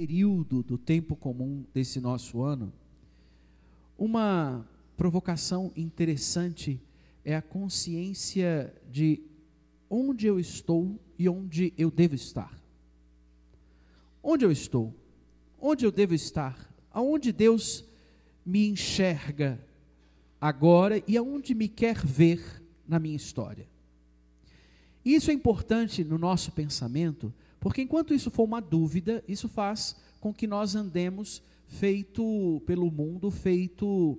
período do tempo comum desse nosso ano, uma provocação interessante é a consciência de onde eu estou e onde eu devo estar. Onde eu estou? Onde eu devo estar? Aonde Deus me enxerga agora e aonde me quer ver na minha história? Isso é importante no nosso pensamento, porque enquanto isso for uma dúvida, isso faz com que nós andemos feito pelo mundo, feito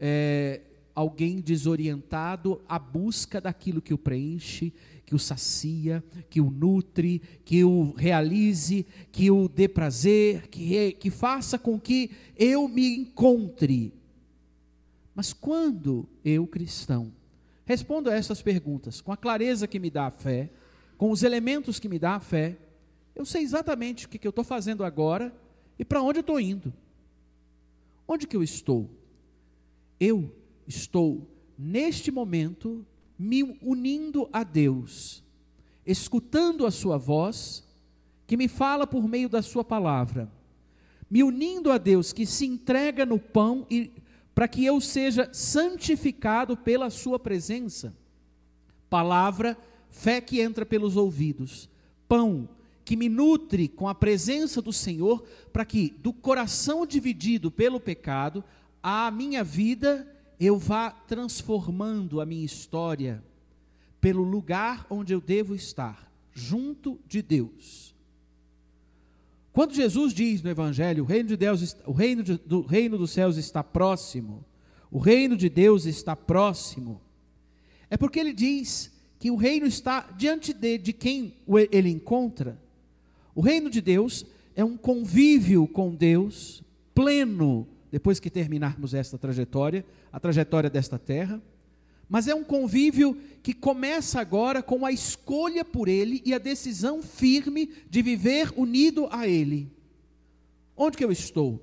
é, alguém desorientado à busca daquilo que o preenche, que o sacia, que o nutre, que o realize, que o dê prazer, que, que faça com que eu me encontre. Mas quando eu, cristão, respondo a essas perguntas com a clareza que me dá a fé, com os elementos que me dá a fé, eu sei exatamente o que, que eu estou fazendo agora e para onde eu estou indo. Onde que eu estou? Eu estou, neste momento, me unindo a Deus, escutando a Sua voz, que me fala por meio da Sua palavra, me unindo a Deus, que se entrega no pão e para que eu seja santificado pela Sua presença. Palavra, fé que entra pelos ouvidos, pão que me nutre com a presença do Senhor, para que do coração dividido pelo pecado, a minha vida eu vá transformando a minha história pelo lugar onde eu devo estar, junto de Deus. Quando Jesus diz no Evangelho, o reino de Deus, o reino de, do reino dos céus está próximo, o reino de Deus está próximo, é porque ele diz que o reino está diante de, de quem ele encontra. O reino de Deus é um convívio com Deus pleno, depois que terminarmos esta trajetória, a trajetória desta terra, mas é um convívio que começa agora com a escolha por Ele e a decisão firme de viver unido a Ele. Onde que eu estou?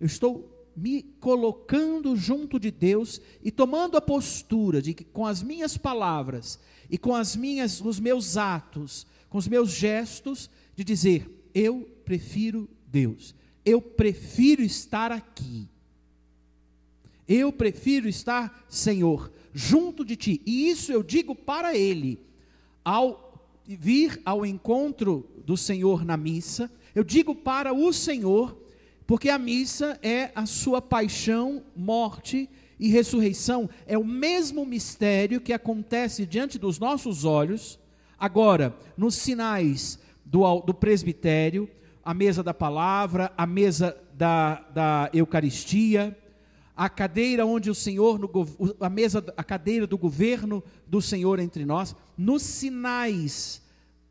Eu estou me colocando junto de Deus e tomando a postura de que com as minhas palavras e com as minhas os meus atos, com os meus gestos de dizer, eu prefiro Deus. Eu prefiro estar aqui. Eu prefiro estar, Senhor, junto de ti. E isso eu digo para ele. Ao vir ao encontro do Senhor na missa, eu digo para o Senhor, porque a missa é a sua paixão, morte e ressurreição. É o mesmo mistério que acontece diante dos nossos olhos, agora, nos sinais do, do presbitério, a mesa da palavra, a mesa da, da Eucaristia, a cadeira onde o Senhor, no, a mesa, a cadeira do governo do Senhor entre nós, nos sinais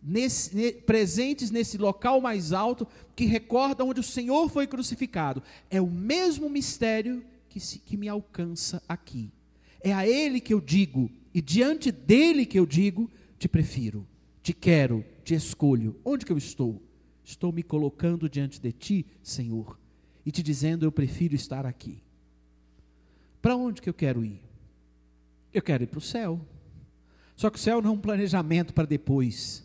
nesse, ne, presentes nesse local mais alto que recorda onde o Senhor foi crucificado. É o mesmo mistério que, se, que me alcança aqui. É a Ele que eu digo, e diante dele que eu digo, te prefiro, te quero, te escolho. Onde que eu estou? Estou me colocando diante de ti, Senhor, e te dizendo: eu prefiro estar aqui. Para onde que eu quero ir? Eu quero ir para o céu. Só que o céu não é um planejamento para depois.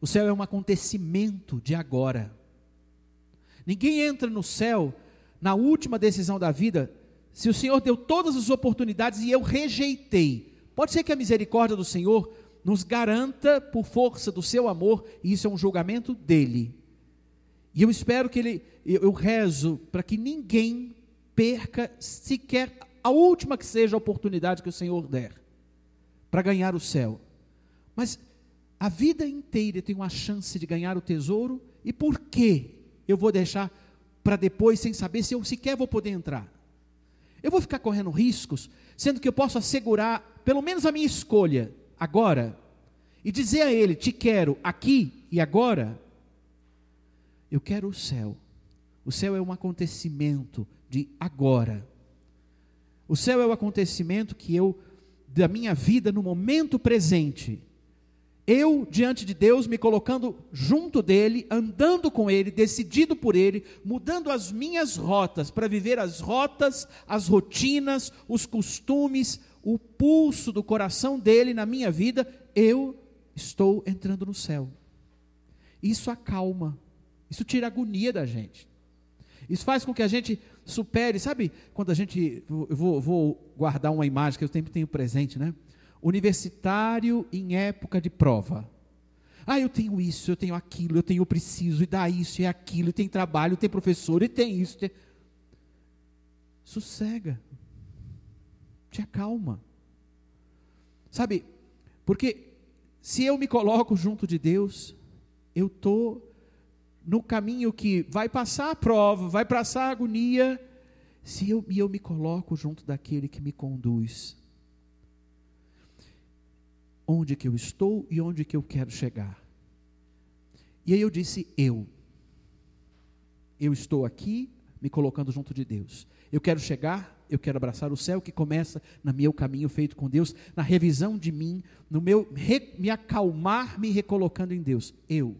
O céu é um acontecimento de agora. Ninguém entra no céu na última decisão da vida se o Senhor deu todas as oportunidades e eu rejeitei. Pode ser que a misericórdia do Senhor nos garanta por força do seu amor, e isso é um julgamento dele. E eu espero que ele, eu rezo para que ninguém perca sequer a última que seja a oportunidade que o Senhor der para ganhar o céu. Mas a vida inteira tem uma chance de ganhar o tesouro, e por que eu vou deixar para depois sem saber se eu sequer vou poder entrar? Eu vou ficar correndo riscos, sendo que eu posso assegurar pelo menos a minha escolha agora e dizer a ele: Te quero aqui e agora. Eu quero o céu. O céu é um acontecimento de agora. O céu é o acontecimento que eu, da minha vida no momento presente, eu diante de Deus, me colocando junto dele, andando com ele, decidido por ele, mudando as minhas rotas para viver as rotas, as rotinas, os costumes, o pulso do coração dele na minha vida, eu estou entrando no céu. Isso acalma, Isso tira a agonia da gente. Isso faz com que a gente supere, sabe? Quando a gente, eu vou, vou guardar uma imagem que eu sempre tenho presente, né? Universitário em época de prova. Ah, eu tenho isso, eu tenho aquilo, eu tenho eu preciso, e dá isso e aquilo, e tem trabalho, tem professor, e tem isso. Tem... Sossega. Te acalma. Sabe, porque se eu me coloco junto de Deus, eu estou no caminho que vai passar a prova, vai passar a agonia, se eu, eu me coloco junto daquele que me conduz. Onde que eu estou e onde que eu quero chegar. E aí eu disse, eu. Eu estou aqui me colocando junto de Deus. Eu quero chegar, eu quero abraçar o céu que começa no meu caminho feito com Deus, na revisão de mim, no meu re, me acalmar, me recolocando em Deus. Eu.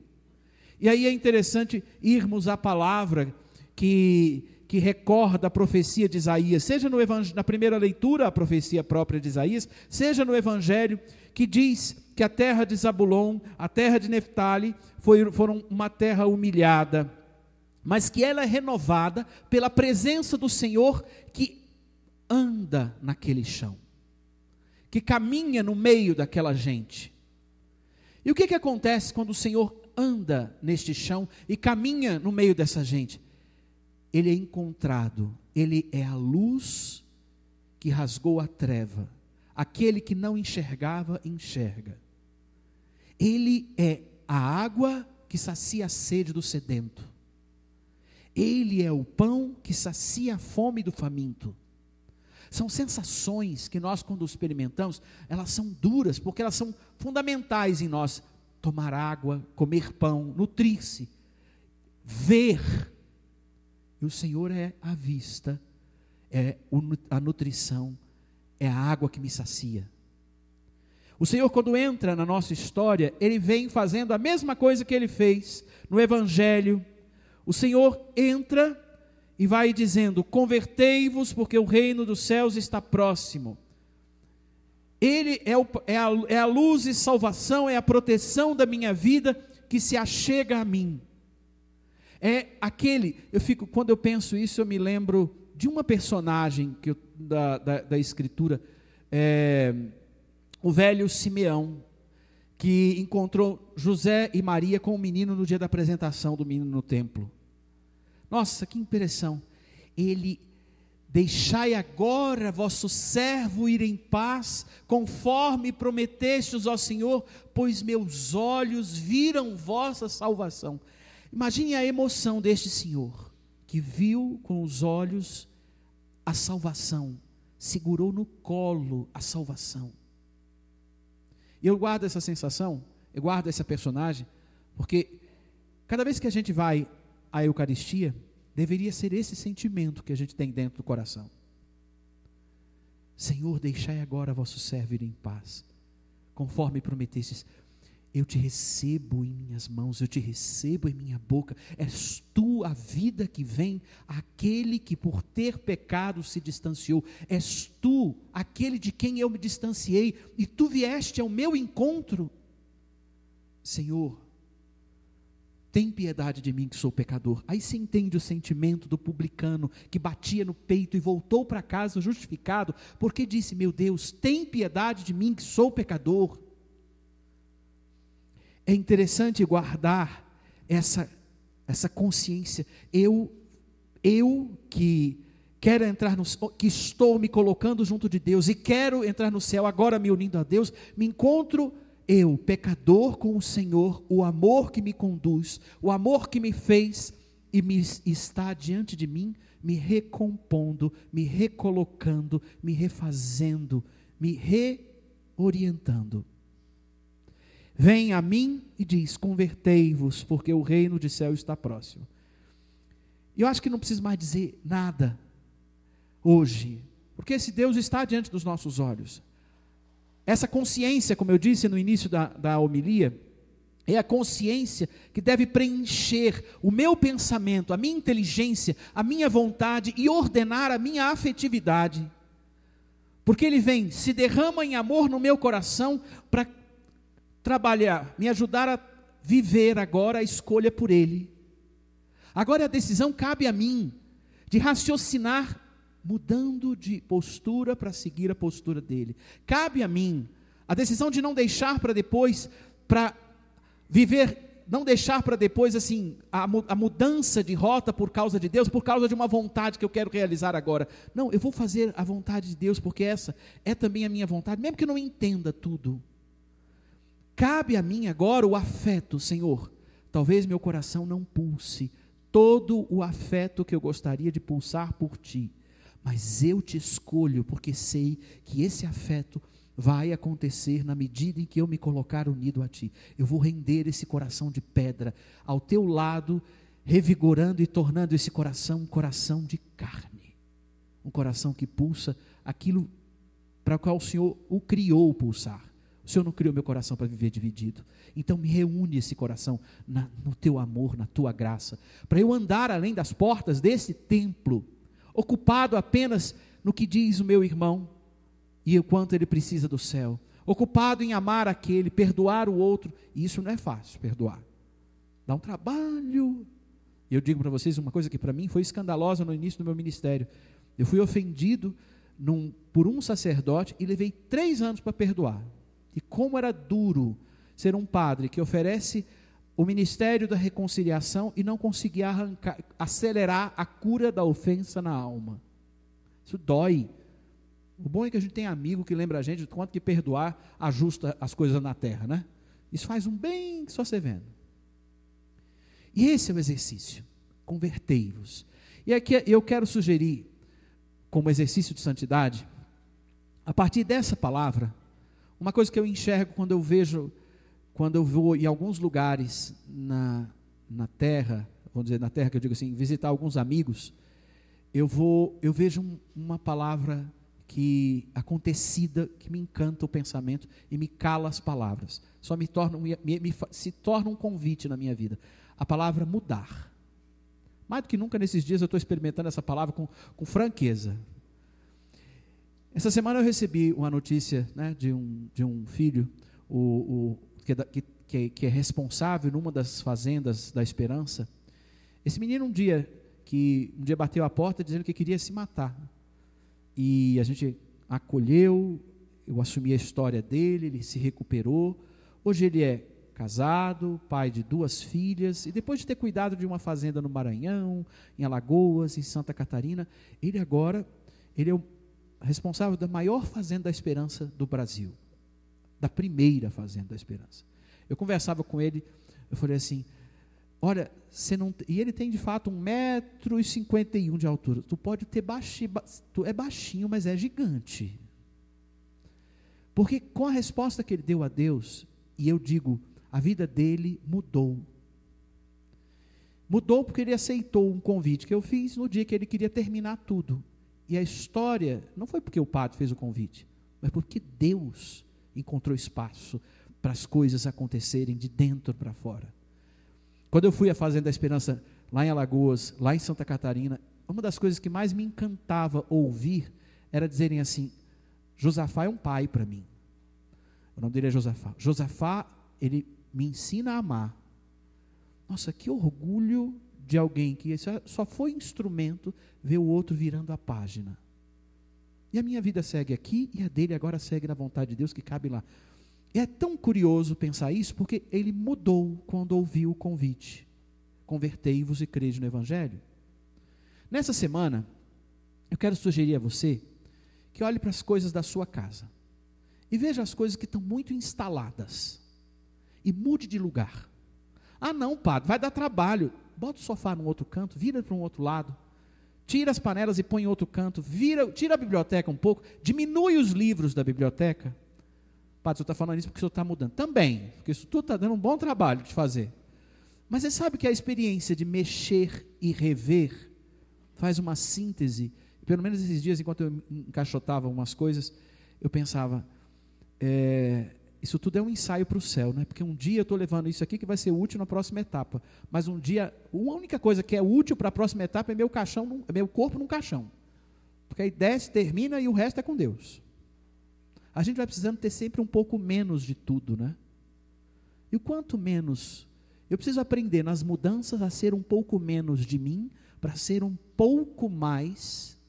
E aí é interessante irmos à palavra que, que recorda a profecia de Isaías, seja no na primeira leitura, a profecia própria de Isaías, seja no Evangelho, que diz que a terra de Zabulon, a terra de Neftali, foi, foram uma terra humilhada, mas que ela é renovada pela presença do Senhor que anda naquele chão, que caminha no meio daquela gente. E o que, que acontece quando o Senhor anda neste chão e caminha no meio dessa gente, ele é encontrado, ele é a luz que rasgou a treva. Aquele que não enxergava, enxerga. Ele é a água que sacia a sede do sedento. Ele é o pão que sacia a fome do faminto. São sensações que nós, quando experimentamos, elas são duras, porque elas são fundamentais em nós tomar água, comer pão, nutrir-se, ver. E o Senhor é a vista, é a nutrição, é a água que me sacia. O Senhor, quando entra na nossa história, Ele vem fazendo a mesma coisa que Ele fez no Evangelho. O Senhor entra e vai dizendo: Convertei-vos, porque o reino dos céus está próximo. Ele é, o, é, a, é a luz e salvação, é a proteção da minha vida que se achega a mim. É aquele, eu fico, quando eu penso isso, eu me lembro de uma personagem que eu, da, da, da Escritura, é, o velho Simeão, que encontrou José e Maria com o menino no dia da apresentação do menino no templo. Nossa, que impressão! Ele Deixai agora vosso servo ir em paz, conforme prometestes ao Senhor, pois meus olhos viram vossa salvação. Imagine a emoção deste senhor, que viu com os olhos a salvação, segurou no colo a salvação. E eu guardo essa sensação, eu guardo essa personagem, porque cada vez que a gente vai à Eucaristia, Deveria ser esse sentimento que a gente tem dentro do coração. Senhor, deixai agora vosso servo ir em paz, conforme prometestes. Eu te recebo em minhas mãos, eu te recebo em minha boca. És tu a vida que vem, aquele que por ter pecado se distanciou. És tu aquele de quem eu me distanciei, e tu vieste ao meu encontro. Senhor, tem piedade de mim que sou pecador. Aí se entende o sentimento do publicano que batia no peito e voltou para casa justificado, porque disse: Meu Deus, tem piedade de mim que sou pecador. É interessante guardar essa, essa consciência. Eu, eu que quero entrar no que estou me colocando junto de Deus e quero entrar no céu agora me unindo a Deus, me encontro eu, pecador com o Senhor, o amor que me conduz, o amor que me fez e me está diante de mim, me recompondo, me recolocando, me refazendo, me reorientando. Vem a mim e diz: Convertei-vos, porque o reino de céu está próximo. E eu acho que não preciso mais dizer nada hoje, porque esse Deus está diante dos nossos olhos. Essa consciência, como eu disse no início da, da homilia, é a consciência que deve preencher o meu pensamento, a minha inteligência, a minha vontade e ordenar a minha afetividade. Porque ele vem, se derrama em amor no meu coração para trabalhar, me ajudar a viver agora a escolha por ele. Agora a decisão cabe a mim de raciocinar mudando de postura para seguir a postura dele. Cabe a mim a decisão de não deixar para depois, para viver, não deixar para depois assim a, a, mudança de rota por causa de Deus, por causa de uma vontade que eu quero realizar agora. Não, eu vou fazer a vontade de Deus porque essa é também a minha vontade, mesmo que eu não entenda tudo. Cabe a mim agora o afeto, Senhor. Talvez meu coração não pulse todo o afeto que eu gostaria de pulsar por ti, mas eu te escolho porque sei que esse afeto vai acontecer na medida em que eu me colocar unido a ti. Eu vou render esse coração de pedra ao teu lado, revigorando e tornando esse coração um coração de carne. Um coração que pulsa aquilo para o qual o Senhor o criou pulsar. O Senhor não criou meu coração para viver dividido. Então me reúne esse coração na, no teu amor, na tua graça, para eu andar além das portas desse templo, ocupado apenas no que diz o meu irmão e o quanto ele precisa do céu, ocupado em amar aquele, perdoar o outro. E isso não é fácil, perdoar. Dá um trabalho. E eu digo para vocês uma coisa que para mim foi escandalosa no início do meu ministério. Eu fui ofendido num, por um sacerdote e levei três anos para perdoar. E como era duro ser um padre que oferece o ministério da reconciliação e não conseguir arrancar, acelerar a cura da ofensa na alma. Isso dói. O bom é que a gente tem amigo que lembra a gente de quanto que perdoar ajusta as coisas na terra, né? Isso faz um bem só você vendo. E esse é o exercício. Convertei-vos. E aqui eu quero sugerir, como exercício de santidade, a partir dessa palavra, uma coisa que eu enxergo quando eu vejo, quando eu vou em alguns lugares na, na terra, vamos dizer, na terra que eu digo assim, visitar alguns amigos, eu vou, eu vejo um, uma palavra que acontecida que me encanta o pensamento e me cala as palavras. Só me torna, me, me, se torna um convite na minha vida. A palavra mudar. Mais do que nunca nesses dias eu estou experimentando essa palavra com, com franqueza. Essa semana eu recebi uma notícia né, de, um, de um filho o, o, que, é que, que, é responsável numa das fazendas da Esperança. Esse menino um dia que um dia bateu a porta dizendo que queria se matar. E a gente acolheu, eu assumi a história dele, ele se recuperou. Hoje ele é casado, pai de duas filhas, e depois de ter cuidado de uma fazenda no Maranhão, em Alagoas, em Santa Catarina, ele agora ele é o responsável da maior fazenda da esperança do Brasil, da primeira fazenda da esperança. Eu conversava com ele, eu falei assim, olha, você não. E ele tem de fato um metro e cinquenta e um de altura. Tu pode ter baixinho, tu é baixinho, mas é gigante. Porque com a resposta que ele deu a Deus, e eu digo, a vida dele mudou. Mudou porque ele aceitou um convite que eu fiz no dia que ele queria terminar tudo. E a história não foi porque o padre fez o convite, mas porque Deus encontrou espaço para as coisas acontecerem de dentro para fora. Quando eu fui à Fazenda da Esperança, lá em Alagoas, lá em Santa Catarina, uma das coisas que mais me encantava ouvir era dizerem assim: Josafá é um pai para mim. O nome dele é Josafá. Josafá, ele me ensina a amar. Nossa, que orgulho de alguém que só foi instrumento ver o outro virando a página. E a minha vida segue aqui e a dele agora segue na vontade de Deus que cabe lá. E é tão curioso pensar isso porque ele mudou quando ouviu o convite. Convertei-vos e crede no Evangelho. Nessa semana, eu quero sugerir a você que olhe para as coisas da sua casa e veja as coisas que estão muito instaladas e mude de lugar. Ah, não, padre, vai dar trabalho bota o sofá no outro canto, vira para um outro lado, tira as panelas e põe em outro canto, vira, tira a biblioteca um pouco, diminui os livros da biblioteca. Padre, o senhor está falando isso porque o senhor está mudando. Também, porque isso tudo está dando um bom trabalho de fazer. Mas você sabe que a experiência de mexer e rever faz uma síntese. Pelo menos esses dias, enquanto eu encaixotava umas coisas, eu pensava, é, isso tudo é um ensaio para o céu, né? Porque um dia eu estou levando isso aqui que vai ser útil na próxima etapa. Mas um dia, a única coisa que é útil para a próxima etapa é meu caixão, meu corpo num caixão. Porque aí desce, termina e o resto é com Deus. A gente vai precisando ter sempre um pouco menos de tudo, né? E o quanto menos Eu preciso aprender nas mudanças a ser um pouco menos de mim, para ser um pouco mais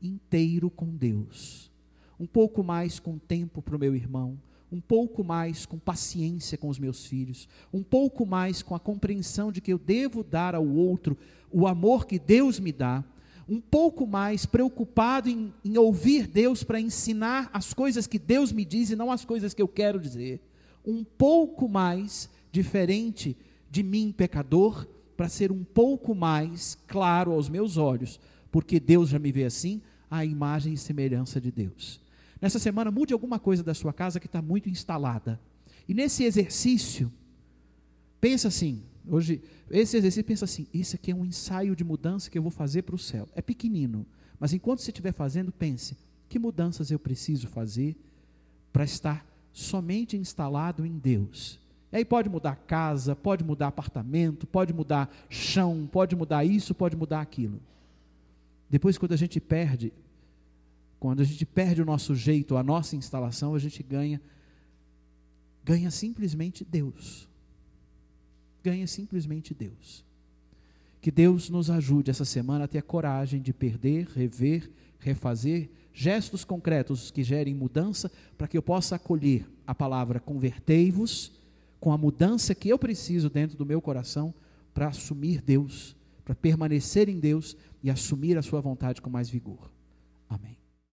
inteiro com Deus. Um pouco mais com tempo para o meu irmão, um pouco mais com paciência com os meus filhos, um pouco mais com a compreensão de que eu devo dar ao outro o amor que Deus me dá, um pouco mais preocupado em, em ouvir Deus para ensinar as coisas que Deus me diz e não as coisas que eu quero dizer, um pouco mais diferente de mim, pecador, para ser um pouco mais claro aos meus olhos, porque Deus já me vê assim, a imagem e semelhança de Deus. Nessa semana, mude alguma coisa da sua casa que está muito instalada. E nesse exercício, pensa assim, hoje, esse exercício pensa assim, isso aqui é um ensaio de mudança que eu vou fazer para o céu. É pequenino, mas enquanto você estiver fazendo, pense, que mudanças eu preciso fazer para estar somente instalado em Deus? E aí pode mudar casa, pode mudar apartamento, pode mudar chão, pode mudar isso, pode mudar aquilo. Depois, quando a gente perde, quando a gente perde o nosso jeito, a nossa instalação, a gente ganha, ganha simplesmente Deus. Ganha simplesmente Deus. Que Deus nos ajude essa semana a ter a coragem de perder, rever, refazer gestos concretos que gerem mudança, para que eu possa acolher a palavra convertei-vos com a mudança que eu preciso dentro do meu coração para assumir Deus, para permanecer em Deus e assumir a sua vontade com mais vigor. Amém.